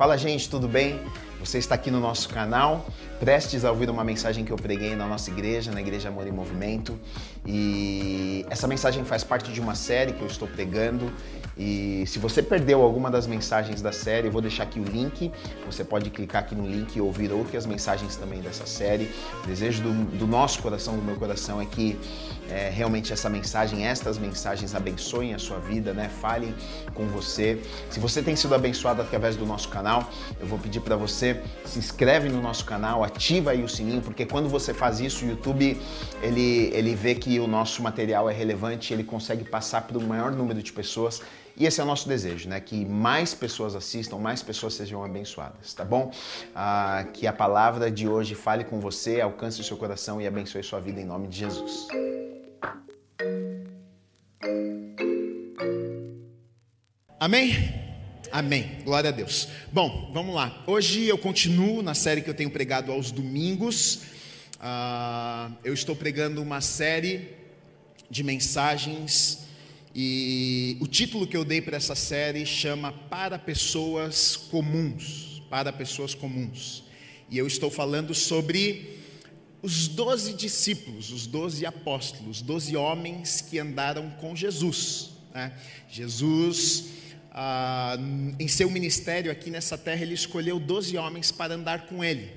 Fala, gente, tudo bem? Você está aqui no nosso canal, prestes a ouvir uma mensagem que eu preguei na nossa igreja, na Igreja Amor e Movimento. E essa mensagem faz parte de uma série que eu estou pregando. E se você perdeu alguma das mensagens da série, eu vou deixar aqui o link. Você pode clicar aqui no link e ouvir outras mensagens também dessa série. O desejo do, do nosso coração, do meu coração, é que é, realmente essa mensagem, estas mensagens abençoem a sua vida, né? Falem com você. Se você tem sido abençoado através do nosso canal, eu vou pedir para você se inscreve no nosso canal, ativa aí o sininho, porque quando você faz isso, o YouTube ele, ele vê que o nosso material é relevante, ele consegue passar para o maior número de pessoas. E esse é o nosso desejo, né? Que mais pessoas assistam, mais pessoas sejam abençoadas, tá bom? Ah, que a palavra de hoje fale com você, alcance o seu coração e abençoe sua vida em nome de Jesus. Amém? Amém. Glória a Deus. Bom, vamos lá. Hoje eu continuo na série que eu tenho pregado aos domingos. Uh, eu estou pregando uma série de mensagens e o título que eu dei para essa série chama Para Pessoas Comuns. Para Pessoas Comuns. E eu estou falando sobre os doze discípulos, os doze apóstolos, os doze homens que andaram com Jesus. Né? Jesus, ah, em seu ministério aqui nessa terra, ele escolheu doze homens para andar com ele.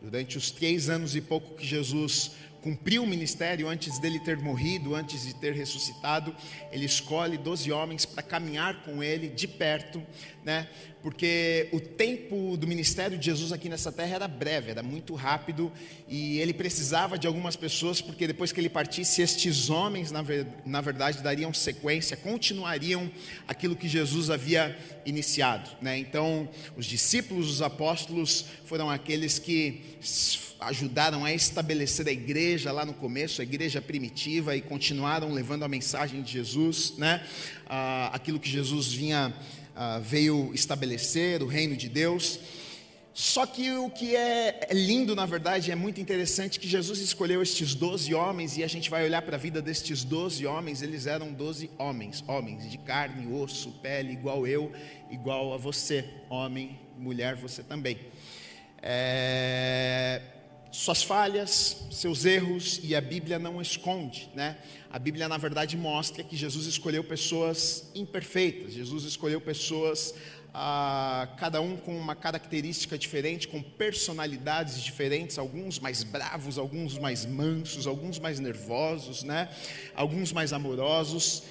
Durante os três anos e pouco que Jesus cumpriu o ministério antes dele ter morrido, antes de ter ressuscitado, ele escolhe doze homens para caminhar com ele de perto, né? Porque o tempo do ministério de Jesus aqui nessa terra era breve, era muito rápido e ele precisava de algumas pessoas, porque depois que ele partisse, estes homens, na, ver, na verdade, dariam sequência, continuariam aquilo que Jesus havia iniciado, né? Então, os discípulos, os apóstolos foram aqueles que ajudaram a estabelecer a igreja lá no começo, a igreja primitiva, e continuaram levando a mensagem de Jesus, né? Ah, aquilo que Jesus vinha, ah, veio estabelecer, o reino de Deus. Só que o que é, é lindo, na verdade, é muito interessante que Jesus escolheu estes doze homens, e a gente vai olhar para a vida destes doze homens, eles eram doze homens, homens de carne, osso, pele, igual eu, igual a você, homem, mulher, você também. É, suas falhas, seus erros, e a Bíblia não esconde, né? A Bíblia, na verdade, mostra que Jesus escolheu pessoas imperfeitas, Jesus escolheu pessoas, ah, cada um com uma característica diferente, com personalidades diferentes, alguns mais bravos, alguns mais mansos, alguns mais nervosos, né? Alguns mais amorosos.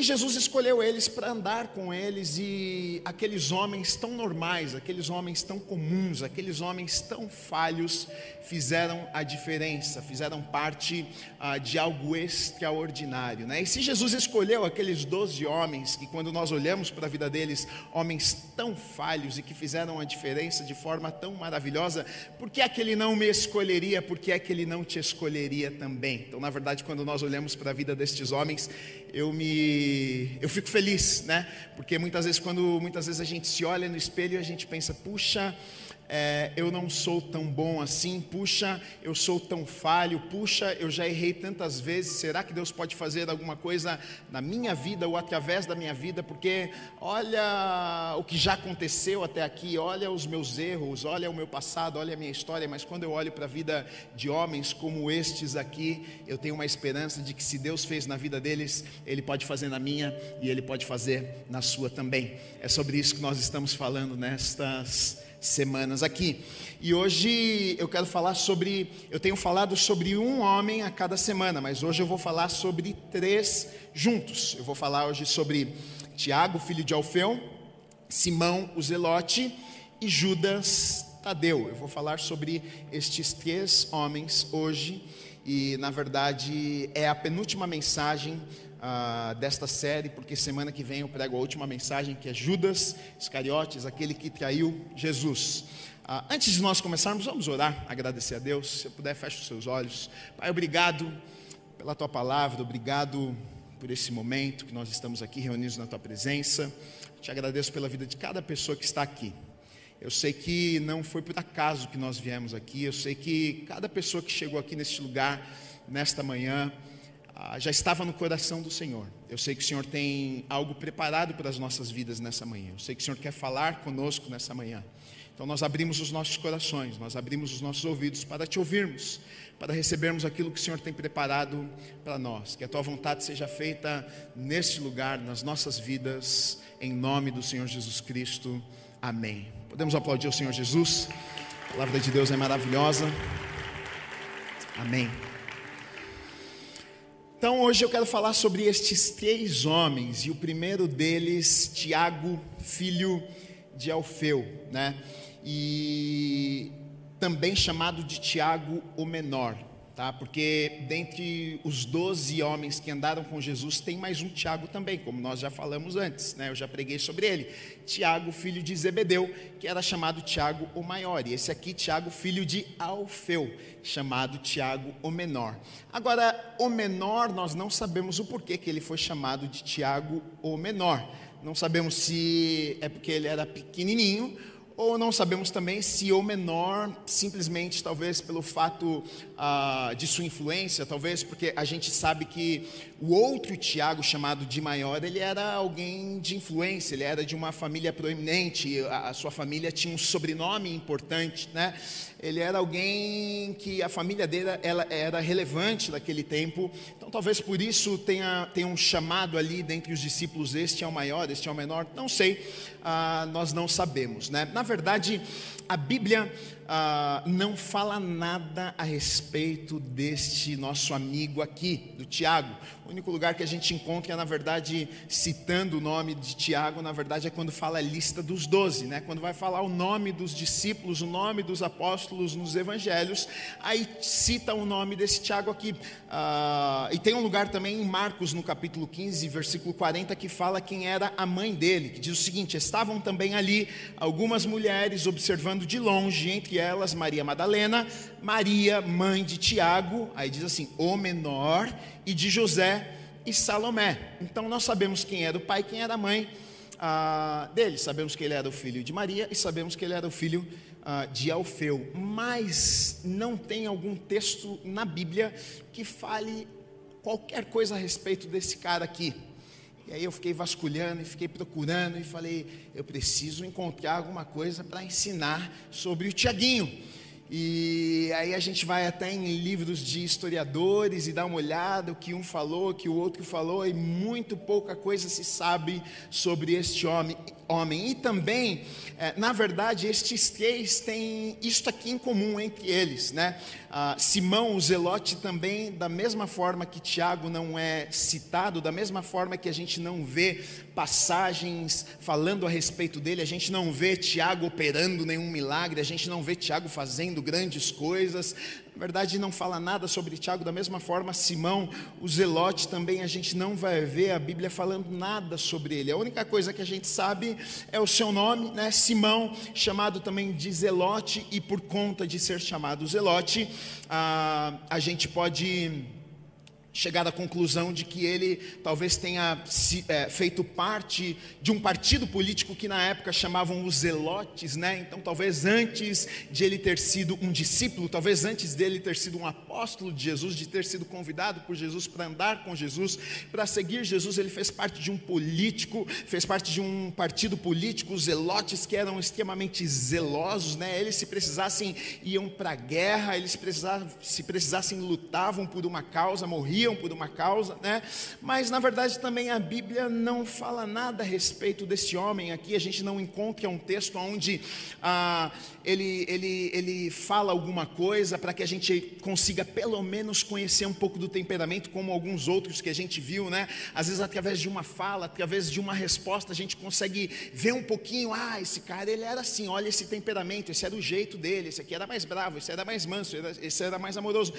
E Jesus escolheu eles para andar com eles e aqueles homens tão normais, aqueles homens tão comuns, aqueles homens tão falhos fizeram a diferença, fizeram parte ah, de algo extraordinário. Né? E se Jesus escolheu aqueles doze homens, que quando nós olhamos para a vida deles, homens tão falhos e que fizeram a diferença de forma tão maravilhosa, por que é que ele não me escolheria? Por que é que ele não te escolheria também? Então, na verdade, quando nós olhamos para a vida destes homens, eu me eu fico feliz, né? Porque muitas vezes quando muitas vezes a gente se olha no espelho, a gente pensa, puxa, é, eu não sou tão bom assim, puxa, eu sou tão falho, puxa, eu já errei tantas vezes, será que Deus pode fazer alguma coisa na minha vida ou através da minha vida? Porque olha o que já aconteceu até aqui, olha os meus erros, olha o meu passado, olha a minha história, mas quando eu olho para a vida de homens como estes aqui, eu tenho uma esperança de que se Deus fez na vida deles, Ele pode fazer na minha e Ele pode fazer na sua também. É sobre isso que nós estamos falando nestas semanas aqui. E hoje eu quero falar sobre, eu tenho falado sobre um homem a cada semana, mas hoje eu vou falar sobre três juntos. Eu vou falar hoje sobre Tiago, filho de Alfeu, Simão, o Zelote e Judas Tadeu. Eu vou falar sobre estes três homens hoje e, na verdade, é a penúltima mensagem ah, desta série, porque semana que vem eu prego a última mensagem, que é Judas Iscariotes, aquele que traiu Jesus. Ah, antes de nós começarmos, vamos orar, agradecer a Deus. Se eu puder, feche os seus olhos. Pai, obrigado pela tua palavra, obrigado por esse momento que nós estamos aqui reunidos na tua presença. Te agradeço pela vida de cada pessoa que está aqui. Eu sei que não foi por acaso que nós viemos aqui, eu sei que cada pessoa que chegou aqui neste lugar, nesta manhã, ah, já estava no coração do Senhor. Eu sei que o Senhor tem algo preparado para as nossas vidas nessa manhã. Eu sei que o Senhor quer falar conosco nessa manhã. Então nós abrimos os nossos corações, nós abrimos os nossos ouvidos para te ouvirmos, para recebermos aquilo que o Senhor tem preparado para nós. Que a tua vontade seja feita neste lugar, nas nossas vidas, em nome do Senhor Jesus Cristo. Amém. Podemos aplaudir o Senhor Jesus? A palavra de Deus é maravilhosa. Amém. Então hoje eu quero falar sobre estes três homens, e o primeiro deles, Tiago, filho de Alfeu, né? e também chamado de Tiago o Menor, tá? Porque dentre os doze homens que andaram com Jesus tem mais um Tiago também, como nós já falamos antes, né? Eu já preguei sobre ele. Tiago, filho de Zebedeu, que era chamado Tiago o Maior, e esse aqui Tiago, filho de Alfeu, chamado Tiago o Menor. Agora, o menor nós não sabemos o porquê que ele foi chamado de Tiago o Menor. Não sabemos se é porque ele era pequenininho ou não sabemos também se o menor, simplesmente talvez pelo fato ah, de sua influência, talvez porque a gente sabe que o outro Tiago, chamado de maior, ele era alguém de influência, ele era de uma família proeminente, a, a sua família tinha um sobrenome importante, né? ele era alguém que a família dele ela era relevante naquele tempo, então talvez por isso tenha, tenha um chamado ali dentre os discípulos, este é o maior, este é o menor, não sei, ah, nós não sabemos. Né? Na verdade, a Bíblia ah, não fala nada a respeito deste nosso amigo aqui, do Tiago. O único lugar que a gente encontra, na verdade, citando o nome de Tiago, na verdade, é quando fala a lista dos doze, né? quando vai falar o nome dos discípulos, o nome dos apóstolos nos evangelhos, aí cita o nome desse Tiago aqui. Ah, e tem um lugar também em Marcos, no capítulo 15, versículo 40, que fala quem era a mãe dele, que diz o seguinte: estavam também ali algumas mulheres observando de longe, entre elas Maria Madalena, Maria, mãe de Tiago, aí diz assim, o menor, e de José e Salomé. Então nós sabemos quem era o pai, quem era a mãe ah, dele. Sabemos que ele era o filho de Maria e sabemos que ele era o filho ah, de Alfeu. Mas não tem algum texto na Bíblia que fale qualquer coisa a respeito desse cara aqui. E aí eu fiquei vasculhando e fiquei procurando e falei, eu preciso encontrar alguma coisa para ensinar sobre o Tiaguinho. E aí a gente vai até em livros de historiadores e dá uma olhada o que um falou, o que o outro falou, e muito pouca coisa se sabe sobre este homem. homem. E também, é, na verdade, estes três têm isto aqui em comum entre eles, né? Ah, Simão, o Zelote, também, da mesma forma que Tiago não é citado, da mesma forma que a gente não vê passagens falando a respeito dele, a gente não vê Tiago operando nenhum milagre, a gente não vê Tiago fazendo grandes coisas, na verdade, não fala nada sobre Tiago, da mesma forma, Simão, o Zelote, também a gente não vai ver a Bíblia falando nada sobre ele. A única coisa que a gente sabe é o seu nome, né? Simão, chamado também de Zelote, e por conta de ser chamado Zelote, a, a gente pode chegar à conclusão de que ele talvez tenha se, é, feito parte de um partido político que na época chamavam os zelotes, né? Então, talvez antes de ele ter sido um discípulo, talvez antes dele ter sido um apóstolo de Jesus, de ter sido convidado por Jesus para andar com Jesus, para seguir Jesus, ele fez parte de um político, fez parte de um partido político, os zelotes que eram extremamente zelosos, né? Eles se precisassem iam para a guerra, eles se precisassem lutavam por uma causa, morriam morriam por uma causa, né? Mas na verdade também a Bíblia não fala nada a respeito desse homem aqui. A gente não encontra um texto onde ah, ele, ele, ele fala alguma coisa para que a gente consiga pelo menos conhecer um pouco do temperamento, como alguns outros que a gente viu, né? Às vezes através de uma fala, através de uma resposta, a gente consegue ver um pouquinho. Ah, esse cara ele era assim. Olha esse temperamento. Esse era o jeito dele. Esse aqui era mais bravo. Esse era mais manso. Esse era mais amoroso.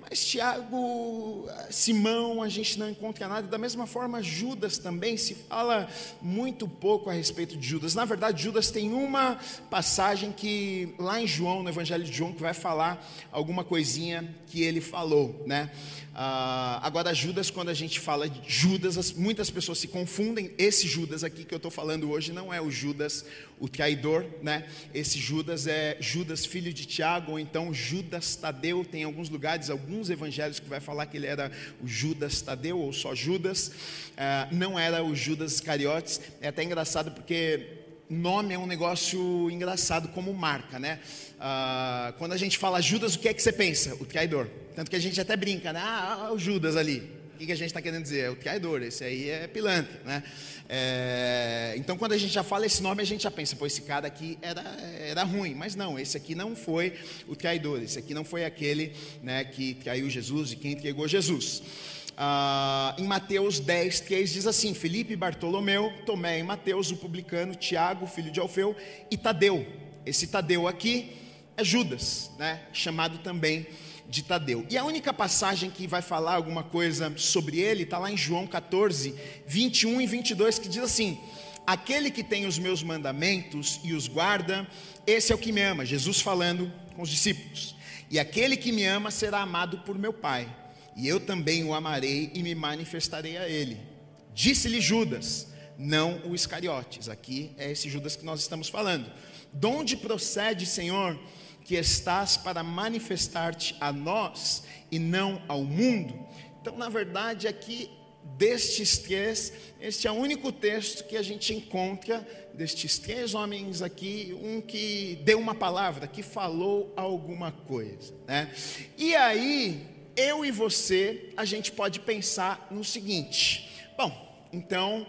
Mas Tiago Simão a gente não encontra nada, da mesma forma Judas também se fala muito pouco a respeito de Judas. Na verdade, Judas tem uma passagem que lá em João, no Evangelho de João, que vai falar alguma coisinha que ele falou, né? Ah, agora, Judas, quando a gente fala de Judas, muitas pessoas se confundem. Esse Judas aqui que eu estou falando hoje não é o Judas, o traidor, né? Esse Judas é Judas, filho de Tiago, ou então Judas Tadeu. Tem alguns lugares, alguns evangelhos que vai falar que ele era o Judas Tadeu, ou só Judas, uh, não era o Judas Iscariotes. É até engraçado porque nome é um negócio engraçado como marca, né? Uh, quando a gente fala Judas, o que é que você pensa? O traidor. Tanto que a gente até brinca, né? Ah, o Judas ali. O que, que a gente está querendo dizer? É o traidor, esse aí é pilantra, né? É, então, quando a gente já fala esse nome, a gente já pensa, pô, esse cara aqui era, era ruim. Mas não, esse aqui não foi o traidor, esse aqui não foi aquele né, que traiu Jesus e quem entregou Jesus. Ah, em Mateus 10, 3 diz assim: Felipe, Bartolomeu, Tomé e Mateus, o publicano, Tiago, filho de Alfeu, e Tadeu. Esse Tadeu aqui é Judas, né, chamado também de Tadeu. E a única passagem que vai falar alguma coisa sobre ele está lá em João 14, 21 e 22, que diz assim: Aquele que tem os meus mandamentos e os guarda, esse é o que me ama. Jesus falando com os discípulos. E aquele que me ama será amado por meu Pai, e eu também o amarei e me manifestarei a ele. Disse-lhe Judas, não o Iscariotes. Aqui é esse Judas que nós estamos falando. De onde procede, Senhor? Que estás para manifestar-te a nós e não ao mundo. Então, na verdade, aqui destes três, este é o único texto que a gente encontra destes três homens aqui, um que deu uma palavra, que falou alguma coisa, né? E aí, eu e você, a gente pode pensar no seguinte: bom, então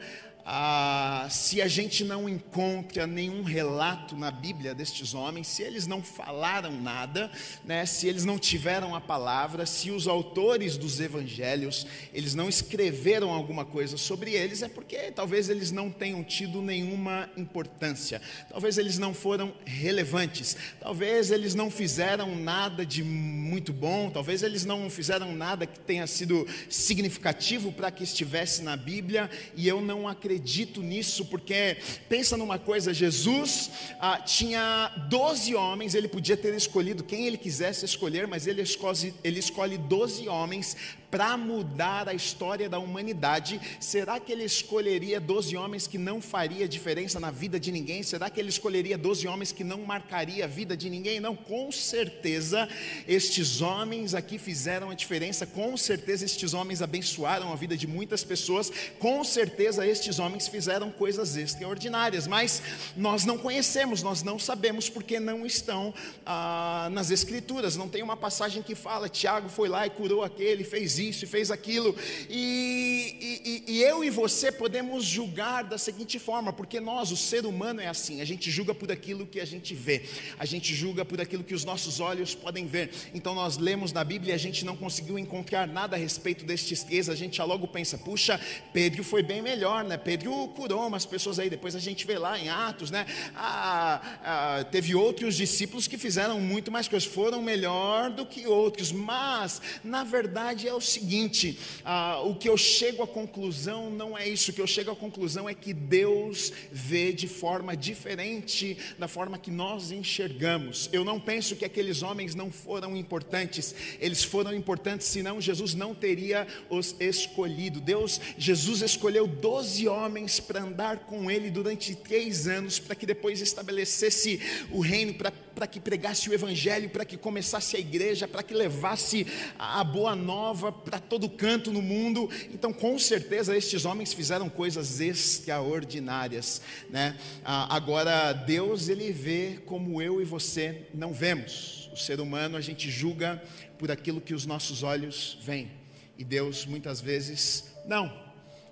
ah, se a gente não encontra nenhum relato na Bíblia destes homens, se eles não falaram nada, né, se eles não tiveram a palavra, se os autores dos evangelhos, eles não escreveram alguma coisa sobre eles, é porque talvez eles não tenham tido nenhuma importância, talvez eles não foram relevantes, talvez eles não fizeram nada de muito bom, talvez eles não fizeram nada que tenha sido significativo para que estivesse na Bíblia, e eu não acredito acredito nisso, porque pensa numa coisa: Jesus ah, tinha 12 homens, ele podia ter escolhido quem ele quisesse escolher, mas ele escolhe, ele escolhe 12 homens para mudar a história da humanidade, será que ele escolheria 12 homens que não faria diferença na vida de ninguém? Será que ele escolheria 12 homens que não marcaria a vida de ninguém? Não, com certeza estes homens aqui fizeram a diferença, com certeza estes homens abençoaram a vida de muitas pessoas, com certeza estes homens fizeram coisas extraordinárias, mas nós não conhecemos, nós não sabemos porque não estão ah, nas escrituras, não tem uma passagem que fala, Tiago foi lá e curou aquele, fez isso isso e fez aquilo. E, e, e, eu e você podemos julgar da seguinte forma, porque nós, o ser humano, é assim: a gente julga por aquilo que a gente vê, a gente julga por aquilo que os nossos olhos podem ver. Então nós lemos na Bíblia e a gente não conseguiu encontrar nada a respeito destes três, a gente já logo pensa: puxa, Pedro foi bem melhor, né? Pedro curou umas pessoas aí. Depois a gente vê lá em Atos, né? Ah, ah, teve outros discípulos que fizeram muito mais coisas, foram melhor do que outros, mas na verdade é o seguinte: ah, o que eu chego à conclusão não é isso, o que eu chego à conclusão é que Deus vê de forma diferente da forma que nós enxergamos. Eu não penso que aqueles homens não foram importantes, eles foram importantes, senão Jesus não teria os escolhido. Deus, Jesus escolheu 12 homens para andar com ele durante três anos, para que depois estabelecesse o reino, para que pregasse o evangelho, para que começasse a igreja, para que levasse a boa nova para todo canto no mundo. Então, com certeza, estes homens fizeram coisas extraordinárias, né? Agora, Deus ele vê como eu e você não vemos. O ser humano a gente julga por aquilo que os nossos olhos veem, e Deus muitas vezes não.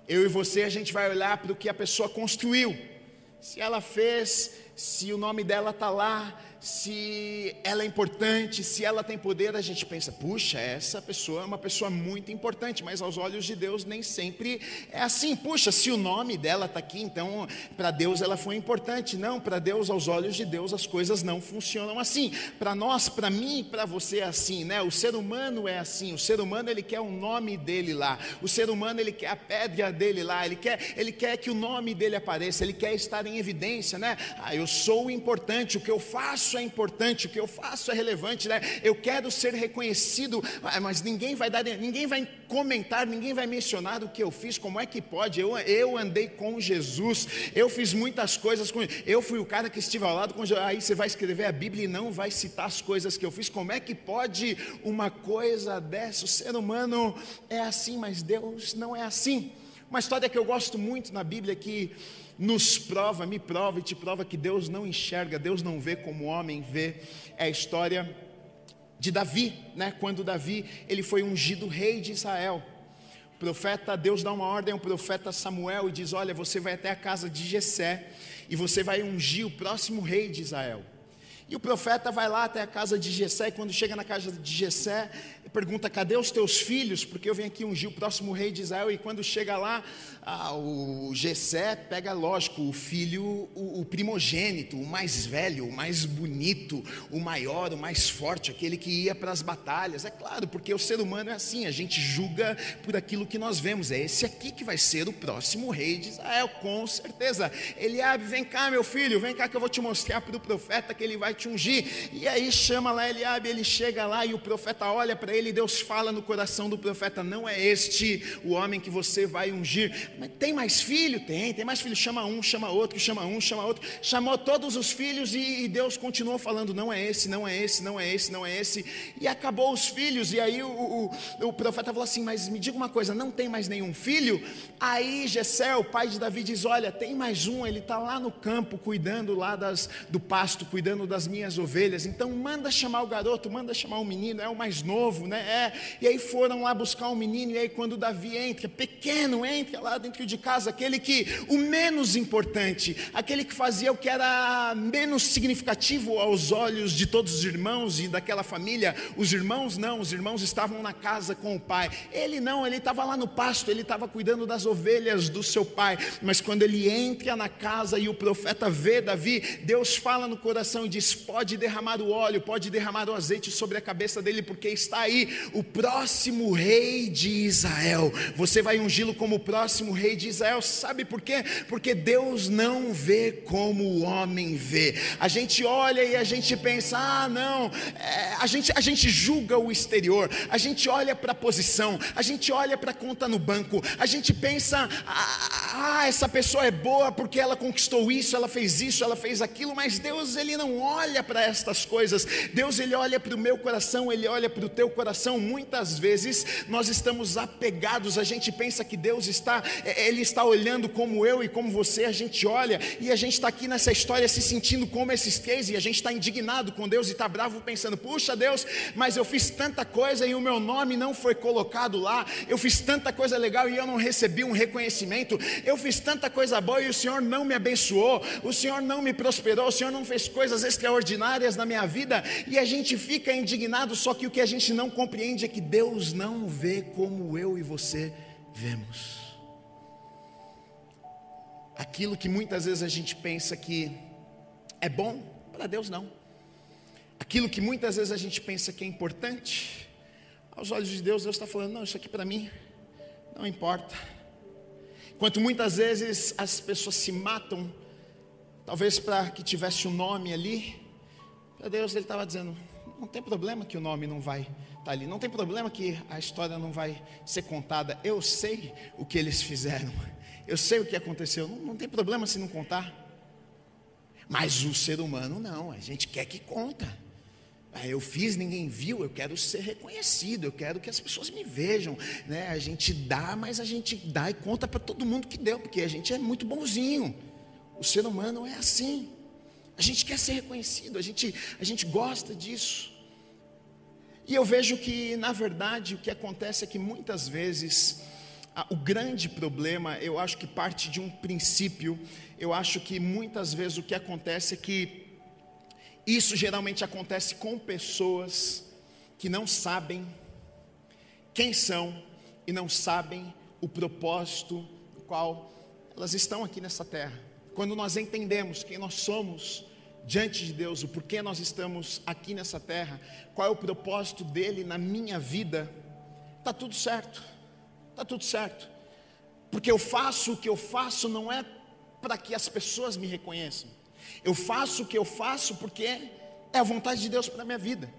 Eu e você a gente vai olhar para o que a pessoa construiu. Se ela fez, se o nome dela está lá, se ela é importante, se ela tem poder, a gente pensa, puxa, essa pessoa é uma pessoa muito importante, mas aos olhos de Deus nem sempre é assim. Puxa, se o nome dela está aqui, então para Deus ela foi importante. Não, para Deus, aos olhos de Deus, as coisas não funcionam assim. Para nós, para mim para você é assim, né? O ser humano é assim. O ser humano ele quer o nome dele lá. O ser humano ele quer a pedra dele lá. Ele quer, ele quer que o nome dele apareça. Ele quer estar em evidência, né? Ah, eu sou importante. O que eu faço faço é importante, o que eu faço é relevante, né? Eu quero ser reconhecido, ah, mas ninguém vai dar, ninguém vai comentar, ninguém vai mencionar o que eu fiz, como é que pode? Eu, eu andei com Jesus, eu fiz muitas coisas com eu fui o cara que estive ao lado com Jesus. Aí você vai escrever a Bíblia e não vai citar as coisas que eu fiz. Como é que pode uma coisa dessa? O ser humano é assim, mas Deus não é assim. Uma história que eu gosto muito na Bíblia que nos prova, me prova e te prova que Deus não enxerga, Deus não vê como o homem vê, é a história de Davi, né? Quando Davi, ele foi ungido rei de Israel. O profeta, Deus dá uma ordem ao profeta Samuel e diz: "Olha, você vai até a casa de Jessé e você vai ungir o próximo rei de Israel". E o profeta vai lá até a casa de Jessé, e quando chega na casa de Jessé, pergunta: "Cadê os teus filhos?" Porque eu venho aqui ungir o próximo rei de Israel, e quando chega lá, ah, o Gessé pega, lógico, o filho, o, o, primogênito, o mais velho, o mais bonito, o maior, o mais forte, aquele que ia para as batalhas. É claro, porque o ser humano é assim, a gente julga por aquilo que nós vemos. É esse aqui que vai ser o próximo rei de Israel, com certeza. Eliabe, vem cá, meu filho, vem cá que eu vou te mostrar para o profeta que ele vai te ungir. E aí chama lá Eliabe, ele chega lá e o profeta olha para ele e Deus fala no coração do profeta: Não é este o homem que você vai ungir mas tem mais filho? Tem, tem mais filho. Chama um, chama outro, chama um, chama outro. Chamou todos os filhos e, e, Deus continuou falando: não é esse, não é esse, não é esse, não é esse. E acabou os filhos. E aí o, o, o profeta falou assim: Mas me diga uma coisa, não tem mais nenhum filho? Aí Jessé, o pai de Davi, diz: Olha, tem mais um, ele está lá no campo, cuidando lá das, do pasto, cuidando das minhas ovelhas. Então manda chamar o garoto, manda chamar o menino, é o mais novo, né? É. E aí foram lá buscar o menino. E aí quando Davi entra, pequeno, entra lá dentro de casa, aquele que o menos importante, aquele que fazia o que era menos significativo aos olhos de todos os irmãos e daquela família. Os irmãos não, os irmãos estavam na casa com o pai. Ele não, ele estava lá no pasto, ele estava cuidando das ovelhas do seu pai. Mas quando ele entra na casa e o profeta vê Davi, Deus fala no coração e diz: Pode derramar o óleo, pode derramar o azeite sobre a cabeça dele, porque está aí o próximo rei de Israel. Você vai ungí-lo como o próximo rei de Israel. Sabe por quê? Porque Deus não vê como o homem vê. A gente olha e a gente pensa: ah, não, é, a, gente, a gente julga o exterior, a gente olha para a posição, a gente olha para a conta no banco, a gente pensa: ah, ah, essa pessoa é boa porque ela conquistou isso, ela fez isso, ela fez aquilo, mas Deus, ele não olha para estas coisas. Deus, ele olha para o meu coração, ele olha para o teu coração. Muitas vezes nós estamos apegados, a gente pensa que Deus está Ele está olhando como eu e como você, a gente olha, e a gente está aqui nessa história se sentindo como esses três, e a gente está indignado com Deus e está bravo pensando: puxa Deus, mas eu fiz tanta coisa e o meu nome não foi colocado lá, eu fiz tanta coisa legal e eu não recebi um reconhecimento, eu fiz tanta coisa boa e o Senhor não me abençoou, o Senhor não me prosperou, o Senhor não fez coisas extraordinárias na minha vida, e a gente fica indignado, só que o que a gente não compreende é que Deus não vê como eu e você vemos aquilo que muitas vezes a gente pensa que é bom, para Deus não. Aquilo que muitas vezes a gente pensa que é importante, aos olhos de Deus, Deus está falando: não, isso aqui para mim não importa. Enquanto muitas vezes as pessoas se matam, talvez para que tivesse um nome ali, para Deus Ele estava dizendo: não tem problema que o nome não vai estar tá ali, não tem problema que a história não vai ser contada, eu sei o que eles fizeram eu sei o que aconteceu, não, não tem problema se não contar. Mas o ser humano não, a gente quer que conta. Ah, eu fiz, ninguém viu, eu quero ser reconhecido, eu quero que as pessoas me vejam. Né? A gente dá, mas a gente dá e conta para todo mundo que deu, porque a gente é muito bonzinho. O ser humano é assim. A gente quer ser reconhecido, a gente, a gente gosta disso. E eu vejo que, na verdade, o que acontece é que muitas vezes o grande problema, eu acho que parte de um princípio, eu acho que muitas vezes o que acontece é que isso geralmente acontece com pessoas que não sabem quem são e não sabem o propósito do qual elas estão aqui nessa terra. Quando nós entendemos quem nós somos diante de Deus, o porquê nós estamos aqui nessa terra, qual é o propósito dele na minha vida, está tudo certo está tudo certo. Porque eu faço o que eu faço não é para que as pessoas me reconheçam. Eu faço o que eu faço porque é a vontade de Deus para a minha vida.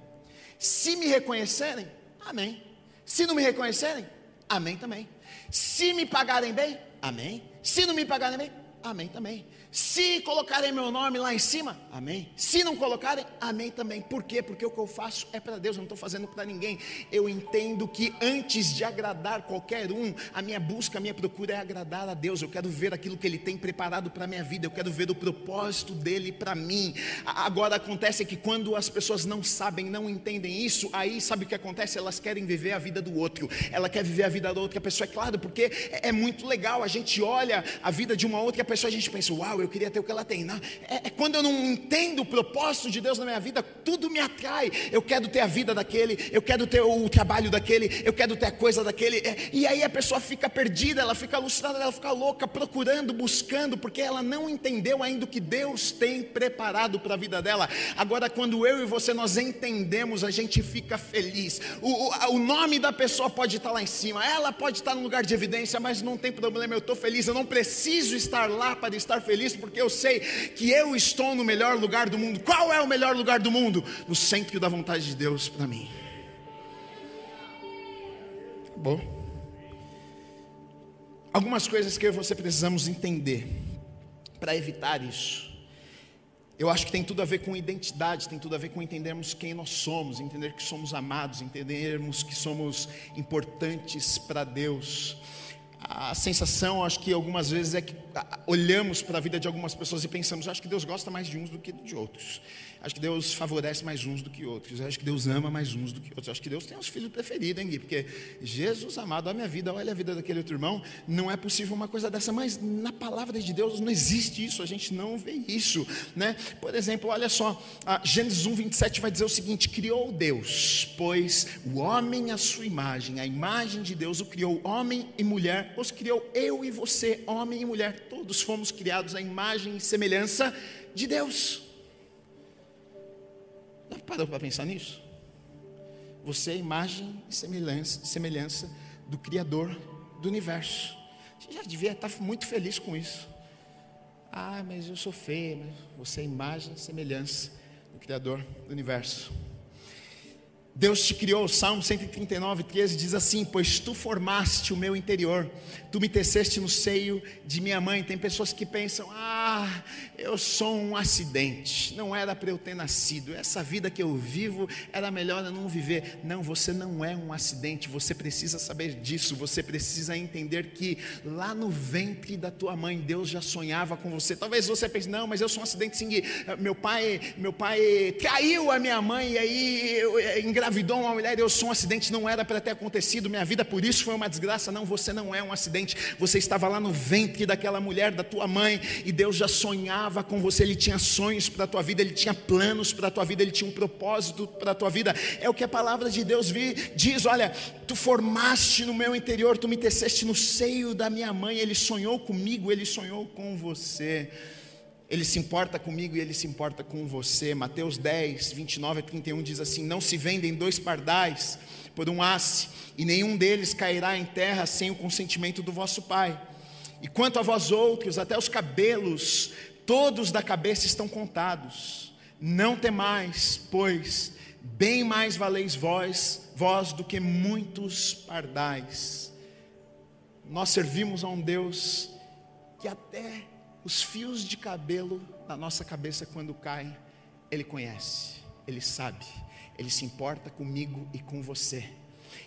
Se me reconhecerem, amém. Se não me reconhecerem, amém também. Se me pagarem bem, amém. Se não me pagarem bem, amém também. Se colocarem meu nome lá em cima, amém. Se não colocarem, amém também. Por quê? Porque o que eu faço é para Deus, eu não estou fazendo para ninguém. Eu entendo que antes de agradar qualquer um, a minha busca, a minha procura é agradar a Deus. Eu quero ver aquilo que Ele tem preparado para a minha vida, eu quero ver o propósito dele para mim. Agora acontece que quando as pessoas não sabem, não entendem isso, aí sabe o que acontece? Elas querem viver a vida do outro, ela quer viver a vida da outra pessoa, é claro, porque é, é muito legal. A gente olha a vida de uma outra pessoa, a gente pensa, uau, eu queria ter o que ela tem. Não, é, é, quando eu não entendo o propósito de Deus na minha vida, tudo me atrai. Eu quero ter a vida daquele, eu quero ter o trabalho daquele, eu quero ter a coisa daquele. É, e aí a pessoa fica perdida, ela fica alucinada, ela fica louca, procurando, buscando, porque ela não entendeu ainda o que Deus tem preparado para a vida dela. Agora, quando eu e você nós entendemos, a gente fica feliz. O, o, o nome da pessoa pode estar lá em cima, ela pode estar no lugar de evidência, mas não tem problema, eu estou feliz, eu não preciso estar lá para estar feliz, porque eu sei que eu estou no melhor lugar do mundo. Qual é o melhor lugar do mundo? No centro da vontade de Deus para mim. Bom. Algumas coisas que eu e você precisamos entender para evitar isso. Eu acho que tem tudo a ver com identidade, tem tudo a ver com entendermos quem nós somos, entender que somos amados, entendermos que somos importantes para Deus a sensação, acho que algumas vezes é que olhamos para a vida de algumas pessoas e pensamos, acho que Deus gosta mais de uns do que de outros. Acho que Deus favorece mais uns do que outros. Acho que Deus ama mais uns do que outros. Acho que Deus tem os filhos preferidos, hein, Gui? Porque Jesus amado, a minha vida, olha a vida daquele outro irmão. Não é possível uma coisa dessa, mas na palavra de Deus não existe isso. A gente não vê isso, né? Por exemplo, olha só, Gênesis 1, 27 vai dizer o seguinte: Criou Deus, pois o homem à sua imagem, a imagem de Deus o criou, homem e mulher, os criou eu e você, homem e mulher, todos fomos criados à imagem e semelhança de Deus. Parou para pensar nisso? Você é a imagem e semelhança, semelhança do Criador do universo. Você já devia estar muito feliz com isso. Ah, mas eu sou feio. Você é a imagem e semelhança do Criador do universo. Deus te criou, Salmo 139, 13 diz assim: Pois tu formaste o meu interior, tu me teceste no seio de minha mãe. Tem pessoas que pensam: Ah, eu sou um acidente, não era para eu ter nascido, essa vida que eu vivo era melhor eu não viver. Não, você não é um acidente, você precisa saber disso, você precisa entender que lá no ventre da tua mãe, Deus já sonhava com você. Talvez você pense: Não, mas eu sou um acidente sim, meu pai, meu pai traiu a minha mãe e aí eu, eu engravidou uma mulher, eu sou um acidente, não era para ter acontecido, minha vida por isso foi uma desgraça. Não, você não é um acidente, você estava lá no ventre daquela mulher, da tua mãe, e Deus já sonhava com você, Ele tinha sonhos para a tua vida, Ele tinha planos para a tua vida, Ele tinha um propósito para a tua vida. É o que a palavra de Deus diz: olha, tu formaste no meu interior, tu me teceste no seio da minha mãe, Ele sonhou comigo, Ele sonhou com você. Ele se importa comigo e ele se importa com você. Mateus 10, 29 a 31 diz assim: Não se vendem dois pardais por um asse, e nenhum deles cairá em terra sem o consentimento do vosso Pai. E quanto a vós outros, até os cabelos, todos da cabeça estão contados. Não temais, pois bem mais valeis vós, vós do que muitos pardais. Nós servimos a um Deus que até os fios de cabelo na nossa cabeça quando caem, Ele conhece, Ele sabe, Ele se importa comigo e com você.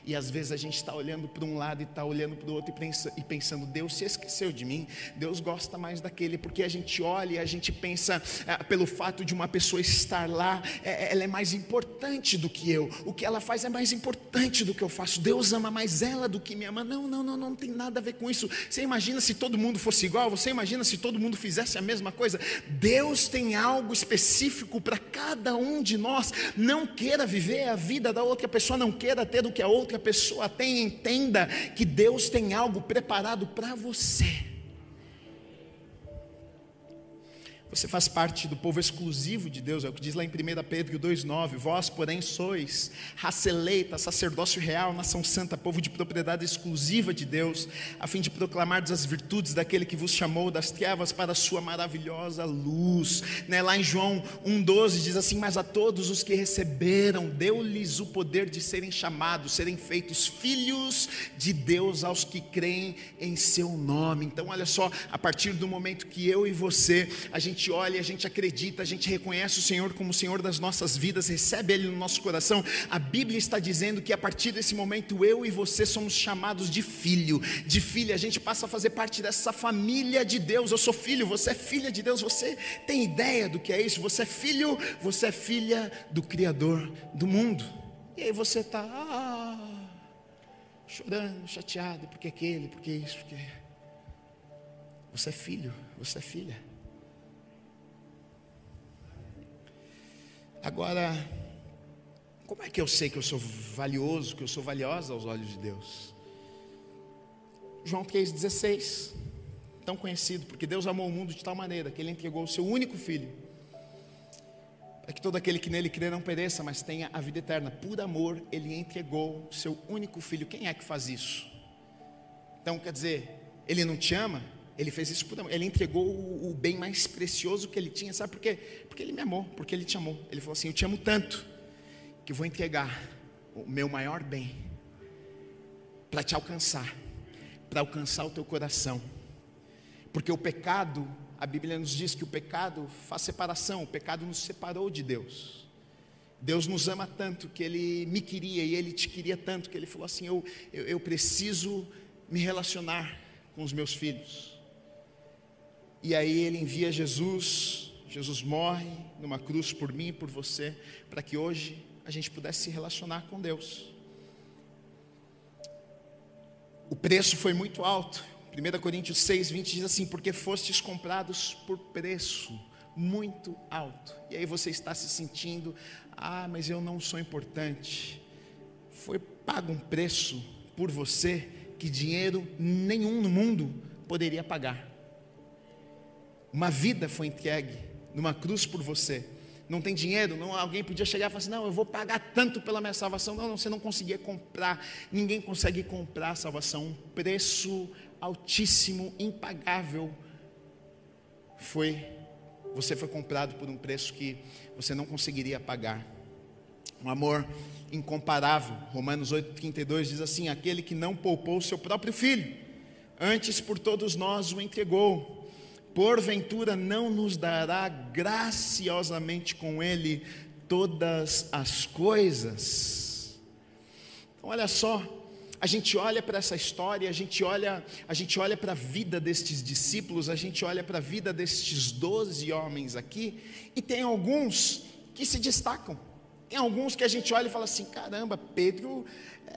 E às vezes a gente está olhando para um lado e está olhando para o outro e, pensando, Deus se esqueceu de mim, Deus gosta mais daquele, porque a gente olha e a gente pensa, ah, pelo fato de uma pessoa estar lá, é, é, ela é mais importante do que eu, o que ela faz é mais importante do que eu faço, Deus ama mais ela do que me ama. Não, não, não, não tem nada a ver com isso. Você imagina se todo mundo fosse igual? Você imagina se todo mundo fizesse a mesma coisa? Deus tem algo específico para cada um de nós. Não queira viver a vida da outra pessoa, não queira ter o que a outra a pessoa tem, entenda que Deus tem algo preparado para você. Você faz parte do povo exclusivo de Deus, é o que diz lá em 1 Pedro 2,9: Vós, porém, sois raça eleita, sacerdócio real, nação santa, povo de propriedade exclusiva de Deus, a fim de proclamar as virtudes daquele que vos chamou das trevas para a sua maravilhosa luz. Né? Lá em João 1,12 diz assim: Mas a todos os que receberam, deu-lhes o poder de serem chamados, serem feitos filhos de Deus aos que creem em seu nome. Então, olha só, a partir do momento que eu e você, a gente gente olha, a gente acredita, a gente reconhece o Senhor como o Senhor das nossas vidas, recebe Ele no nosso coração, a Bíblia está dizendo que a partir desse momento eu e você somos chamados de filho, de filha, a gente passa a fazer parte dessa família de Deus. Eu sou filho, você é filha de Deus, você tem ideia do que é isso? Você é filho, você é filha do Criador do mundo. E aí você está ah, chorando, chateado, porque aquele, porque isso, porque. Você é filho, você é filha. Agora, como é que eu sei que eu sou valioso, que eu sou valiosa aos olhos de Deus? João 3,16, tão conhecido, porque Deus amou o mundo de tal maneira que Ele entregou o seu único filho, para que todo aquele que nele crê não pereça, mas tenha a vida eterna. Por amor, Ele entregou o seu único filho. Quem é que faz isso? Então, quer dizer, Ele não te ama? Ele fez isso por amor. Ele entregou o, o, bem mais precioso que ele tinha. Sabe por quê? Porque ele me amou, porque ele te amou. Ele falou assim: Eu te amo tanto que vou entregar o meu maior bem para te alcançar, para alcançar o teu coração. Porque o pecado, a Bíblia nos diz que o pecado faz separação, o pecado nos separou de Deus. Deus nos ama tanto que Ele me queria e Ele te queria tanto que Ele falou assim: eu, eu, eu preciso me relacionar com os meus filhos. E aí ele envia Jesus, Jesus morre numa cruz por mim e por você, para que hoje a gente pudesse se relacionar com Deus. O preço foi muito alto. 1 Coríntios 6, 20 diz assim: Porque fostes comprados por preço muito alto. E aí você está se sentindo, ah, mas eu não sou importante. Foi pago um preço por você que dinheiro nenhum no mundo poderia pagar. Uma vida foi entregue numa cruz por você. Não tem dinheiro, não, alguém podia chegar e falar assim: não, eu vou pagar tanto pela minha salvação. Não, não, você não conseguia comprar, ninguém consegue comprar a salvação. Um preço altíssimo, impagável. Foi, você foi comprado por um preço que você não conseguiria pagar. Um amor incomparável. Romanos 8,32 diz assim: aquele que não poupou o seu próprio filho, antes por todos nós o entregou porventura não nos dará graciosamente com Ele todas as coisas? Então, olha só, a gente olha para essa história, a gente olha, a gente olha para a vida destes discípulos, a gente olha para a vida destes doze homens aqui, e tem alguns que se destacam. Tem alguns que a gente olha e fala assim: caramba, Pedro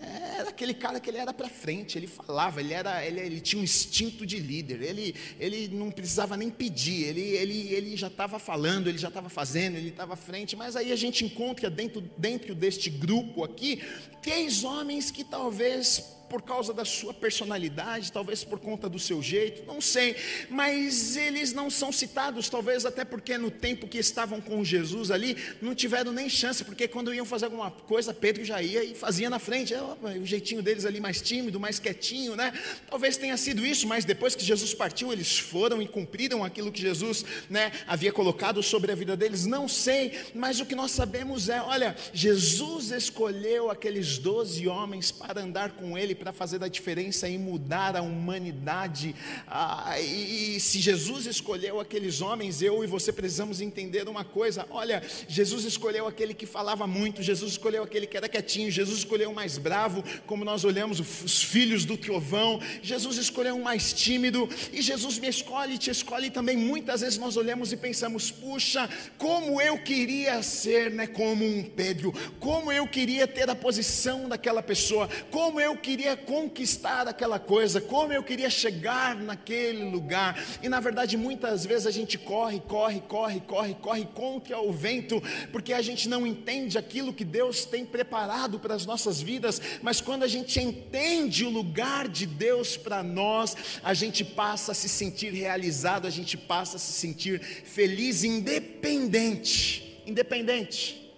era aquele cara que ele era para frente, ele falava, ele, era, ele, ele, tinha um instinto de líder, ele, ele não precisava nem pedir, ele, ele, ele já estava falando, ele já estava fazendo, ele estava à frente, mas aí a gente encontra dentro, dentro deste grupo aqui, três homens que talvez por causa da sua personalidade, talvez por conta do seu jeito, não sei, mas eles não são citados, talvez até porque no tempo que estavam com Jesus ali, não tiveram nem chance, porque quando iam fazer alguma coisa, Pedro já ia e fazia na frente, é, o jeitinho deles ali mais tímido, mais quietinho, né? Talvez tenha sido isso, mas depois que Jesus partiu, eles foram e cumpriram aquilo que Jesus, né, havia colocado sobre a vida deles, não sei, mas o que nós sabemos é, olha, Jesus escolheu aqueles doze homens para andar com ele para fazer a diferença e mudar a humanidade. Ah, e, e se Jesus escolheu aqueles homens, eu e você precisamos entender uma coisa: olha, Jesus escolheu aquele que falava muito, Jesus escolheu aquele que era quietinho, Jesus escolheu o mais bravo, como nós olhamos os filhos do trovão, Jesus escolheu o mais tímido, e Jesus me escolhe, te escolhe também. Muitas vezes nós olhamos e pensamos: puxa, como eu queria ser né, como um Pedro, como eu queria ter a posição daquela pessoa, como eu queria queria conquistar aquela coisa, como eu queria chegar naquele lugar. E na verdade, muitas vezes a gente corre, corre, corre, corre, corre contra o vento, porque a gente não entende aquilo que Deus tem preparado para as nossas vidas. Mas quando a gente entende o lugar de Deus para nós, a gente passa a se sentir realizado, a gente passa a se sentir feliz, independente. Independente.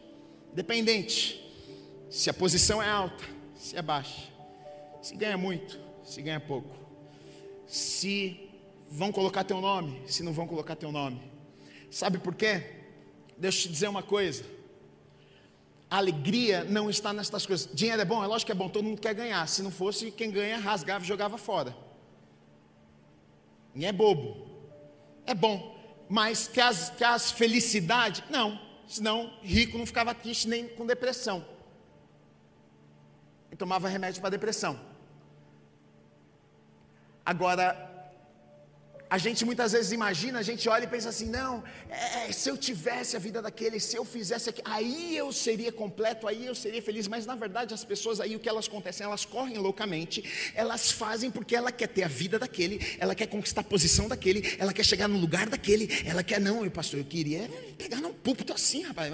Dependente. Se a posição é alta, se é baixa se ganha muito, se ganha pouco. Se vão colocar teu nome, se não vão colocar teu nome. Sabe por quê? Deixa eu te dizer uma coisa. A alegria não está nestas coisas. Dinheiro é bom? É lógico que é bom, todo mundo quer ganhar. Se não fosse, quem ganha rasgava e jogava fora. Nem é bobo. É bom. Mas que as, que as felicidades? Não. Senão, rico não ficava triste nem com depressão. E tomava remédio para depressão. Agora, a gente muitas vezes imagina, a gente olha e pensa assim: não, é, se eu tivesse a vida daquele, se eu fizesse aquilo, aí eu seria completo, aí eu seria feliz. Mas na verdade, as pessoas aí, o que elas acontecem? Elas correm loucamente, elas fazem porque ela quer ter a vida daquele, ela quer conquistar a posição daquele, ela quer chegar no lugar daquele, ela quer, não, eu, pastor, eu queria pegar num púlpito assim, rapaz,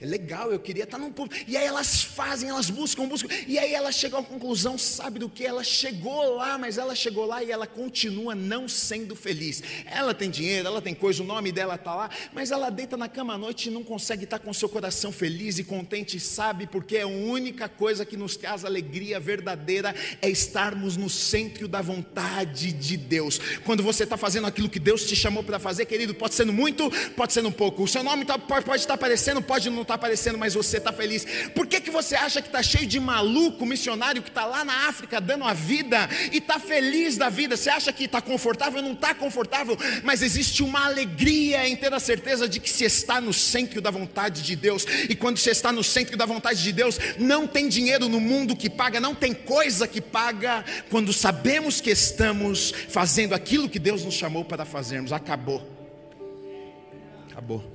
é legal, eu queria estar num púlpito. E aí elas fazem, elas buscam, buscam, e aí ela chega à conclusão, sabe do que? Ela chegou lá, mas ela chegou lá e ela continua não sendo feliz feliz. Ela tem dinheiro, ela tem coisa, o nome dela está lá, mas ela deita na cama à noite e não consegue estar com seu coração feliz e contente, sabe? Porque a única coisa que nos traz alegria verdadeira é estarmos no centro da vontade de Deus. Quando você está fazendo aquilo que Deus te chamou para fazer, querido, pode ser muito, pode ser no pouco. O seu nome tá, pode, estar aparecendo, pode não estar aparecendo, mas você está feliz. Por que, que você acha que está cheio de maluco missionário que está lá na África dando a vida e está feliz da vida? Você acha que está confortável? Não está confortável, mas existe uma alegria em ter a certeza de que se está no centro da vontade de Deus, e quando se está no centro da vontade de Deus, não tem dinheiro no mundo que paga, não tem coisa que paga, quando sabemos que estamos fazendo aquilo que Deus nos chamou para fazermos. Acabou. Acabou.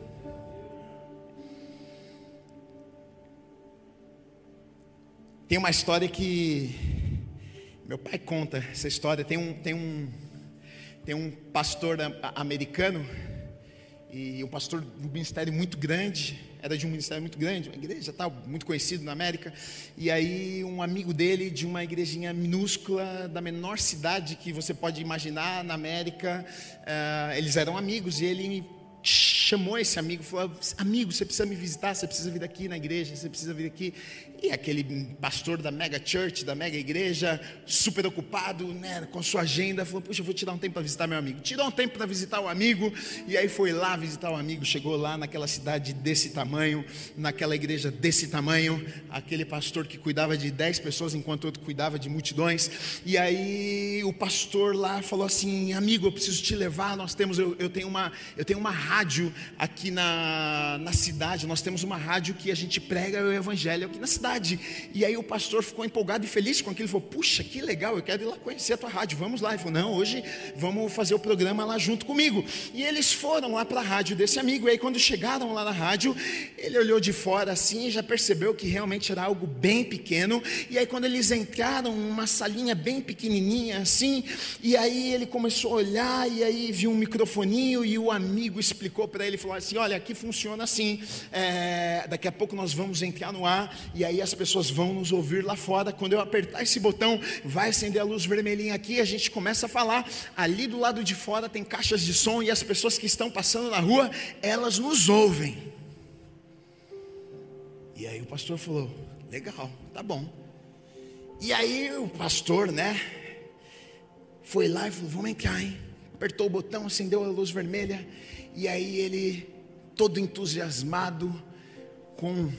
Tem uma história que meu pai conta essa história. Tem um, tem um, tem um pastor americano, e um pastor de um ministério muito grande, era de um ministério muito grande, uma igreja tal, muito conhecido na América, e aí um amigo dele de uma igrejinha minúscula, da menor cidade que você pode imaginar na América, uh, eles eram amigos, e ele chamou esse amigo, falou: Amigo, você precisa me visitar, você precisa vir aqui na igreja, você precisa vir aqui. E aquele pastor da mega church, da mega igreja, super ocupado né, com sua agenda, falou: Puxa, eu vou tirar um tempo para visitar meu amigo. Tirou um tempo para visitar o amigo, e aí foi lá visitar o amigo. Chegou lá naquela cidade desse tamanho, naquela igreja desse tamanho, aquele pastor que cuidava de dez pessoas enquanto outro cuidava de multidões. E aí o pastor lá falou assim: Amigo, eu preciso te levar. Nós temos, eu, eu tenho, uma, eu tenho uma rádio aqui na, na cidade, nós temos uma rádio que a gente prega o evangelho aqui na cidade. E aí o pastor ficou empolgado e feliz com aquilo. Ele falou: Puxa, que legal, eu quero ir lá conhecer a tua rádio. Vamos lá. Ele falou: Não, hoje vamos fazer o programa lá junto comigo. E eles foram lá para a rádio desse amigo. E aí, quando chegaram lá na rádio, ele olhou de fora assim e já percebeu que realmente era algo bem pequeno. E aí, quando eles entraram numa salinha bem pequenininha assim, e aí ele começou a olhar, e aí viu um microfoninho. E o amigo explicou para ele: falou assim, Olha, aqui funciona assim. É, daqui a pouco nós vamos entrar no ar. E aí as pessoas vão nos ouvir lá fora. Quando eu apertar esse botão, vai acender a luz vermelhinha aqui, a gente começa a falar. Ali do lado de fora tem caixas de som e as pessoas que estão passando na rua, elas nos ouvem. E aí o pastor falou: "Legal, tá bom". E aí o pastor, né, foi lá e falou: "Vamos entrar, hein?" Apertou o botão, acendeu a luz vermelha, e aí ele todo entusiasmado com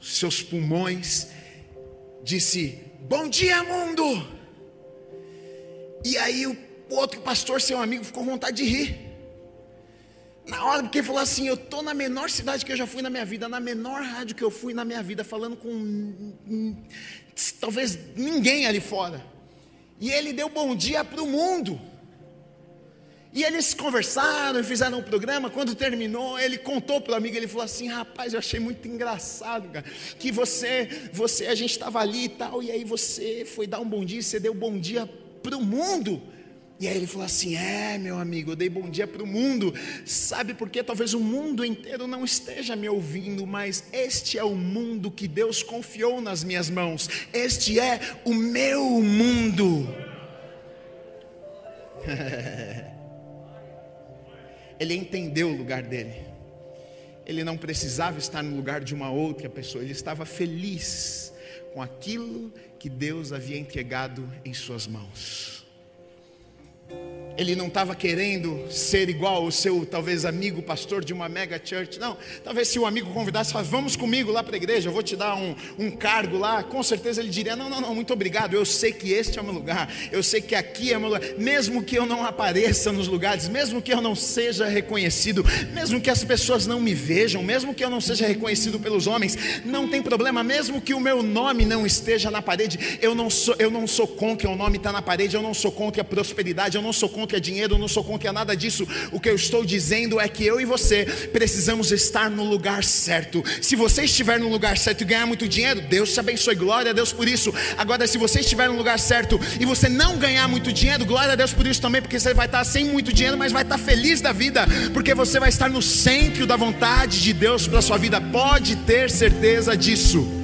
seus pulmões, disse: Bom dia, mundo! E aí o outro pastor, seu amigo, ficou com vontade de rir. Na hora, porque ele falou assim: Eu estou na menor cidade que eu já fui na minha vida, na menor rádio que eu fui na minha vida, falando com talvez ninguém ali fora. E ele deu bom dia para o mundo. E eles conversaram e fizeram um programa. Quando terminou, ele contou para o amigo, ele falou assim: "Rapaz, eu achei muito engraçado, cara, que você, você, a gente estava ali e tal, e aí você foi dar um bom dia, você deu bom dia para o mundo." E aí ele falou assim: É, meu amigo, eu dei bom dia para o mundo. Sabe por quê? Talvez o mundo inteiro não esteja me ouvindo, mas este é o mundo que Deus confiou nas minhas mãos. Este é o meu mundo. ele entendeu o lugar dele. Ele não precisava estar no lugar de uma outra pessoa, ele estava feliz com aquilo que Deus havia entregado em suas mãos. Ele não estava querendo ser igual o seu, talvez, amigo pastor de uma mega church. Não, talvez se o amigo convidasse, falasse, vamos comigo lá para a igreja, eu vou te dar um, um cargo lá. Com certeza ele diria: não, não, não, muito obrigado. Eu sei que este é o meu lugar, eu sei que aqui é o meu lugar. Mesmo que eu não apareça nos lugares, mesmo que eu não seja reconhecido, mesmo que as pessoas não me vejam, mesmo que eu não seja reconhecido pelos homens, não tem problema. Mesmo que o meu nome não esteja na parede, eu não sou, eu não sou contra o nome estar tá na parede, eu não sou contra a prosperidade, eu não sou contra contra dinheiro, não sou contra nada disso. O que eu estou dizendo é que eu e você precisamos estar no lugar certo. Se você estiver no lugar certo e ganhar muito dinheiro, Deus te abençoe, glória a Deus por isso. Agora, se você estiver no lugar certo e você não ganhar muito dinheiro, glória a Deus por isso também, porque você vai estar sem muito dinheiro, mas vai estar feliz da vida, porque você vai estar no centro da vontade de Deus para sua vida. Pode ter certeza disso.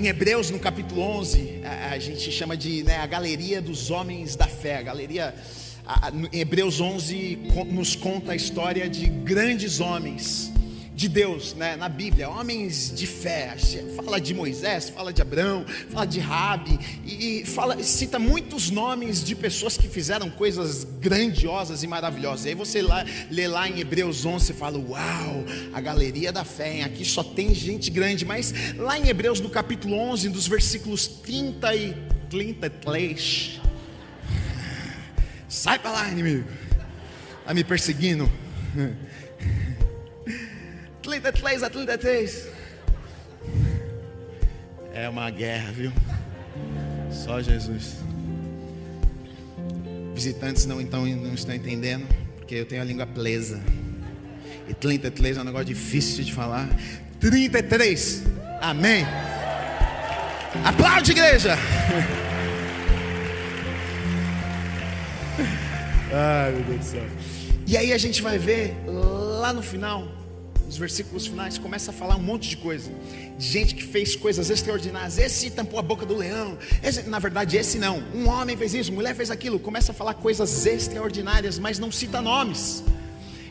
Em Hebreus, no capítulo 11, a, a gente chama de né, a galeria dos homens da fé. A galeria, a, a, em Hebreus 11, nos conta a história de grandes homens de Deus, né, na Bíblia, homens de fé, fala de Moisés, fala de Abraão, fala de Rabi, e fala, cita muitos nomes de pessoas que fizeram coisas grandiosas e maravilhosas. E aí você lá, lê lá em Hebreus 11 e fala: Uau, a galeria da fé, hein? aqui só tem gente grande, mas lá em Hebreus, no capítulo 11, dos versículos 30 e 33, sai para lá, inimigo, está me perseguindo. 33 a 33. É uma guerra, viu? Só Jesus. Visitantes não, então, não estão entendendo, porque eu tenho a língua presa. E 33 é um negócio difícil de falar. 33. Amém. Aplaude, igreja. Ai, meu Deus do céu. E aí a gente vai ver lá no final nos versículos finais, começa a falar um monte de coisa. De gente que fez coisas extraordinárias. Esse tampou a boca do leão. Esse, na verdade, esse não. Um homem fez isso, mulher fez aquilo. Começa a falar coisas extraordinárias, mas não cita nomes.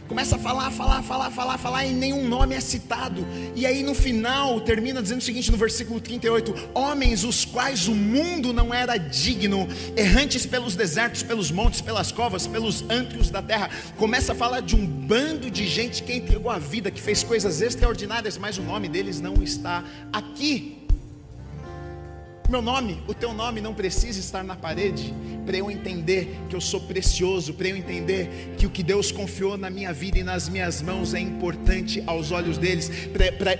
Começa a falar, falar, falar, falar, falar e nenhum nome é citado. E aí no final termina dizendo o seguinte no versículo 38: Homens os quais o mundo não era digno, errantes pelos desertos, pelos montes, pelas covas, pelos ântrios da terra. Começa a falar de um bando de gente que entregou a vida, que fez coisas extraordinárias, mas o nome deles não está aqui. Meu nome, o teu nome não precisa estar na parede para eu entender que eu sou precioso, para eu entender que o que Deus confiou na minha vida e nas minhas mãos é importante aos olhos deles,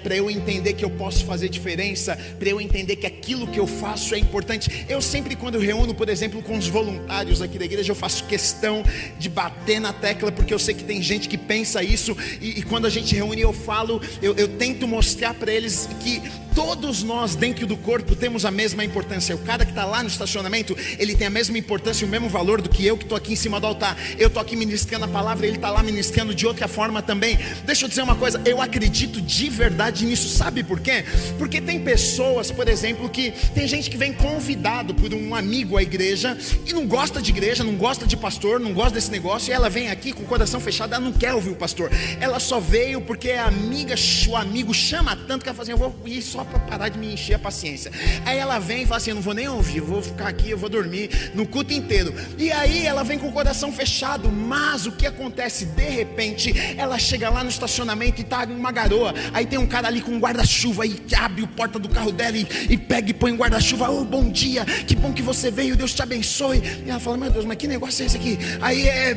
para eu entender que eu posso fazer diferença, para eu entender que aquilo que eu faço é importante. Eu sempre, quando reúno, por exemplo, com os voluntários aqui da igreja, eu faço questão de bater na tecla, porque eu sei que tem gente que pensa isso, e, e quando a gente reúne, eu falo, eu, eu tento mostrar para eles que todos nós dentro do corpo temos a mesma importância. O cara que está lá no estacionamento, ele tem a mesma importância e o mesmo valor do que eu que estou aqui em cima do altar. Eu estou aqui ministrando a palavra, ele está lá ministrando de outra forma também. Deixa eu dizer uma coisa, eu acredito de verdade nisso. Sabe por quê? Porque tem pessoas, por exemplo, que tem gente que vem convidado por um amigo à igreja e não gosta de igreja, não gosta de pastor, não gosta desse negócio, e ela vem aqui com o coração fechado, ela não quer ouvir o pastor. Ela só veio porque a amiga, o amigo chama tanto que ela fala assim, eu vou ir só para parar de me encher a paciência. Aí ela vem e fala assim: eu não vou nem ouvir, eu vou ficar aqui, eu vou dormir no culto inteiro. E aí ela vem com o coração fechado, mas o que acontece? De repente, ela chega lá no estacionamento e tá uma garoa. Aí tem um cara ali com um guarda-chuva e abre a porta do carro dela e, e pega e põe um guarda-chuva. Oh, bom dia, que bom que você veio, Deus te abençoe. E ela fala: Meu Deus, mas que negócio é esse aqui? Aí é, é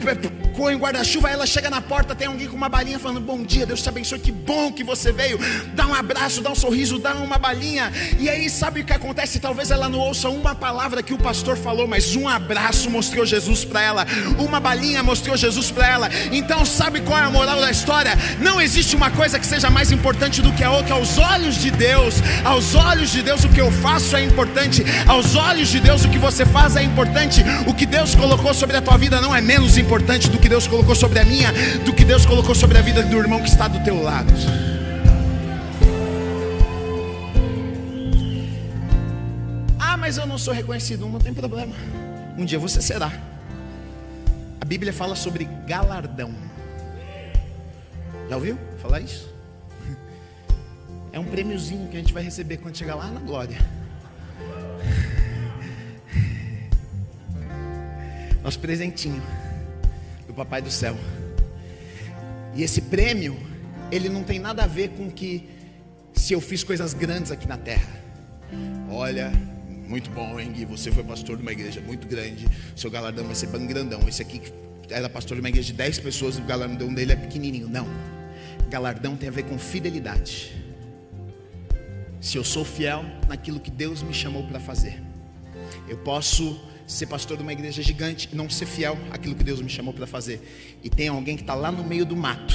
põe um guarda-chuva, ela chega na porta, tem alguém com uma balinha falando: Bom dia, Deus te abençoe, que bom que você veio. Dá um abraço, dá um sorriso, dá uma balinha. E aí, sabe o que acontece? Talvez ela não ouça uma palavra que o pastor falou, mas um abraço mostrou Jesus para ela, uma balinha mostrou Jesus para ela. Então, sabe qual é a moral da história? Não existe uma coisa que seja mais importante do que a outra aos olhos de Deus. Aos olhos de Deus, o que eu faço é importante. Aos olhos de Deus, o que você faz é importante. O que Deus colocou sobre a tua vida não é menos importante do que Deus colocou sobre a minha, do que Deus colocou sobre a vida do irmão que está do teu lado. Mas eu não sou reconhecido, não tem problema. Um dia você será. A Bíblia fala sobre galardão. Já ouviu falar isso? É um prêmiozinho que a gente vai receber quando chegar lá na glória. Nosso presentinho do Papai do Céu. E esse prêmio, ele não tem nada a ver com que se eu fiz coisas grandes aqui na terra. Olha, muito bom, hein, Gui? Você foi pastor de uma igreja muito grande. Seu galardão vai ser bem grandão. Esse aqui era pastor de uma igreja de 10 pessoas, o galardão dele é pequenininho. Não. Galardão tem a ver com fidelidade. Se eu sou fiel naquilo que Deus me chamou para fazer, eu posso ser pastor de uma igreja gigante e não ser fiel àquilo que Deus me chamou para fazer. E tem alguém que está lá no meio do mato,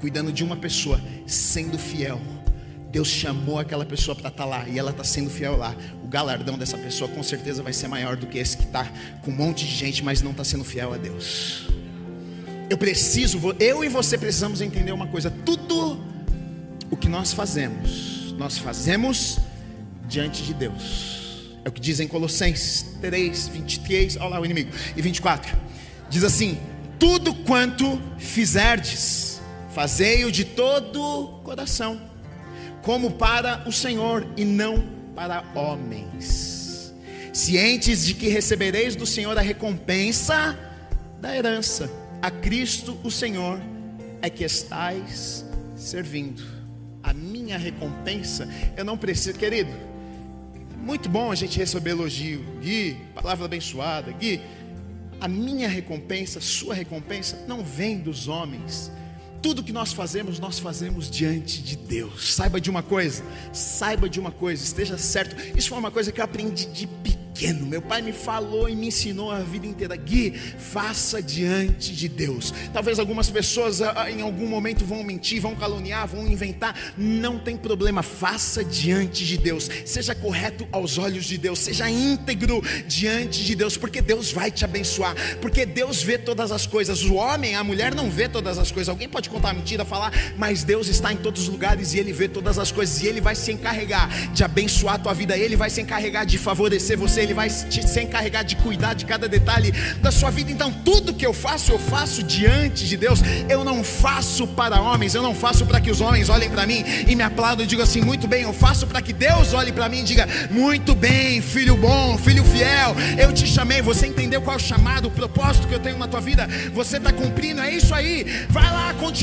cuidando de uma pessoa, sendo fiel. Deus chamou aquela pessoa para estar tá lá e ela está sendo fiel lá. O galardão dessa pessoa com certeza vai ser maior do que esse que está com um monte de gente, mas não está sendo fiel a Deus. Eu preciso, eu e você precisamos entender uma coisa: tudo o que nós fazemos, nós fazemos diante de Deus. É o que diz em Colossenses 3, 23, olha lá o inimigo, e 24. Diz assim: Tudo quanto fizerdes, fazei-o de todo coração, como para o Senhor e não para homens, cientes de que recebereis do Senhor a recompensa da herança. A Cristo o Senhor é que estais servindo. A minha recompensa, eu não preciso, querido muito bom a gente receber elogio. Gui, palavra abençoada. Gui, a minha recompensa, sua recompensa, não vem dos homens. Tudo que nós fazemos, nós fazemos diante de Deus. Saiba de uma coisa, saiba de uma coisa, esteja certo. Isso foi uma coisa que eu aprendi de pequeno. Meu pai me falou e me ensinou a vida inteira: Gui, faça diante de Deus. Talvez algumas pessoas ah, ah, em algum momento vão mentir, vão caluniar, vão inventar. Não tem problema, faça diante de Deus. Seja correto aos olhos de Deus, seja íntegro diante de Deus, porque Deus vai te abençoar. Porque Deus vê todas as coisas. O homem, a mulher não vê todas as coisas. Alguém pode contar mentira, falar, mas Deus está em todos os lugares e Ele vê todas as coisas. E Ele vai se encarregar de abençoar a tua vida. Ele vai se encarregar de favorecer você ele vai se encarregar de cuidar de cada detalhe da sua vida. Então, tudo que eu faço, eu faço diante de Deus. Eu não faço para homens, eu não faço para que os homens olhem para mim e me aplaudam e digam assim: muito bem. Eu faço para que Deus olhe para mim e diga: muito bem, filho bom, filho fiel. Eu te chamei, você entendeu qual é o chamado, o propósito que eu tenho na tua vida. Você está cumprindo, é isso aí. Vai lá, continua,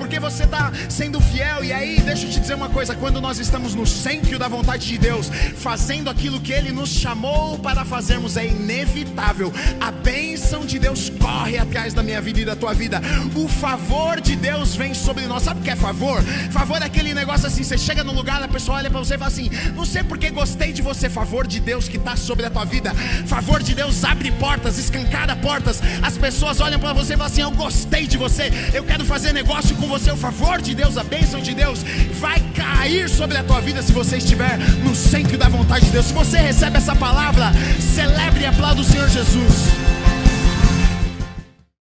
porque você está sendo fiel. E aí, deixa eu te dizer uma coisa: quando nós estamos no centro da vontade de Deus, fazendo aquilo que Ele nos chamou para fazermos é inevitável. A bênção de Deus corre atrás da minha vida e da tua vida. O favor de Deus vem sobre nós. Sabe o que é favor? Favor é aquele negócio assim: você chega no lugar, a pessoa olha para você e fala assim: Não sei porque gostei de você. Favor de Deus que está sobre a tua vida. Favor de Deus abre portas, escancara portas. As pessoas olham para você e falam assim: Eu gostei de você. Eu quero fazer negócio com você. O favor de Deus, a bênção de Deus vai cair sobre a tua vida se você estiver no centro da vontade de Deus. Se você recebe essa palavra celebre e aplauda o Senhor Jesus.